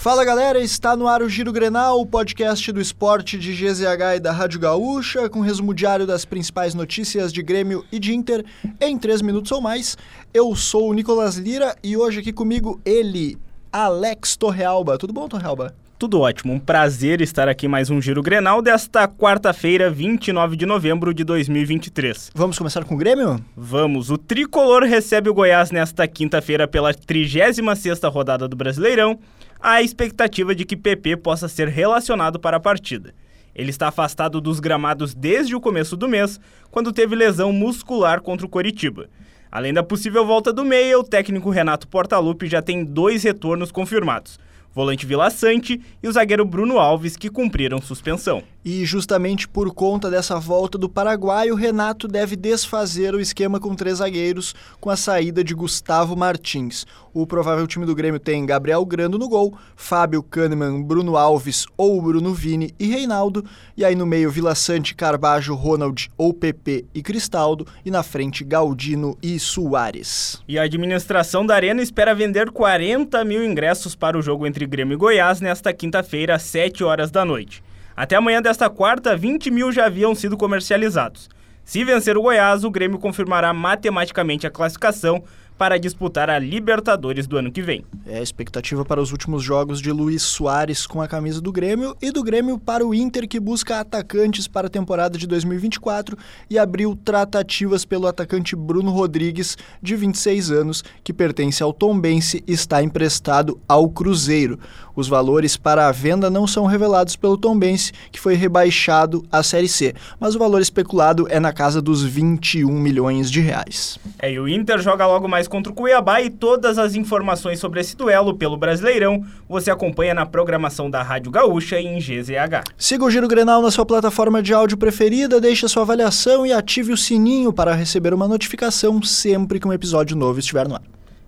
Fala galera, está no ar o Giro Grenal, o podcast do esporte de GZH e da Rádio Gaúcha, com resumo diário das principais notícias de Grêmio e de Inter em 3 minutos ou mais. Eu sou o Nicolas Lira e hoje aqui comigo ele, Alex Torrealba. Tudo bom, Torrealba? Tudo ótimo, um prazer estar aqui mais um Giro Grenal desta quarta-feira, 29 de novembro de 2023. Vamos começar com o Grêmio? Vamos, o Tricolor recebe o Goiás nesta quinta-feira pela 36ª rodada do Brasileirão, há expectativa de que PP possa ser relacionado para a partida. Ele está afastado dos gramados desde o começo do mês, quando teve lesão muscular contra o Coritiba. Além da possível volta do meia, o técnico Renato Portaluppi já tem dois retornos confirmados volante Vila Sante e o zagueiro Bruno Alves, que cumpriram suspensão. E justamente por conta dessa volta do Paraguai, o Renato deve desfazer o esquema com três zagueiros com a saída de Gustavo Martins. O provável time do Grêmio tem Gabriel Grando no gol, Fábio Kahneman, Bruno Alves ou Bruno Vini e Reinaldo, e aí no meio Vila Sante, Carbajo, Ronald ou PP e Cristaldo, e na frente Galdino e Soares. E a administração da Arena espera vender 40 mil ingressos para o jogo entre Grêmio e Goiás nesta quinta-feira às 7 horas da noite. Até amanhã desta quarta, 20 mil já haviam sido comercializados. Se vencer o Goiás, o Grêmio confirmará matematicamente a classificação para disputar a Libertadores do ano que vem. É a expectativa para os últimos jogos de Luiz Soares com a camisa do Grêmio e do Grêmio para o Inter, que busca atacantes para a temporada de 2024 e abriu tratativas pelo atacante Bruno Rodrigues, de 26 anos, que pertence ao Tombense e está emprestado ao Cruzeiro. Os valores para a venda não são revelados pelo Tombense, que foi rebaixado à Série C, mas o valor especulado é na casa dos 21 milhões de reais. É, e o Inter joga logo mais contra o Cuiabá e todas as informações sobre esse duelo pelo Brasileirão você acompanha na programação da Rádio Gaúcha e em GZH. Siga o Giro Grenal na sua plataforma de áudio preferida, deixe a sua avaliação e ative o sininho para receber uma notificação sempre que um episódio novo estiver no ar.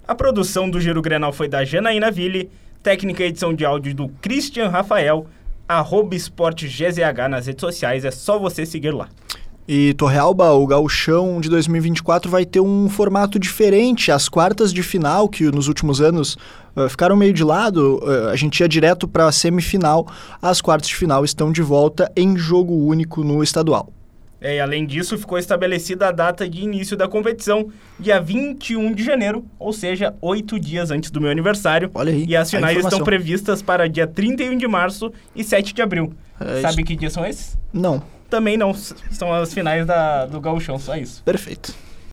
A produção do Giro Grenal foi da Janaína Ville, técnica e edição de áudio do Christian Rafael, arroba esporte GZH nas redes sociais, é só você seguir lá. E Torrealba, o gauchão de 2024 vai ter um formato diferente. As quartas de final, que nos últimos anos uh, ficaram meio de lado, uh, a gente ia direto para a semifinal. As quartas de final estão de volta em jogo único no estadual. É, e além disso, ficou estabelecida a data de início da competição, dia 21 de janeiro, ou seja, oito dias antes do meu aniversário. Olha aí. E as finais estão previstas para dia 31 de março e 7 de abril. É Sabe que dias são esses? Não também não são as finais da, do gauchão, só isso. Perfeito.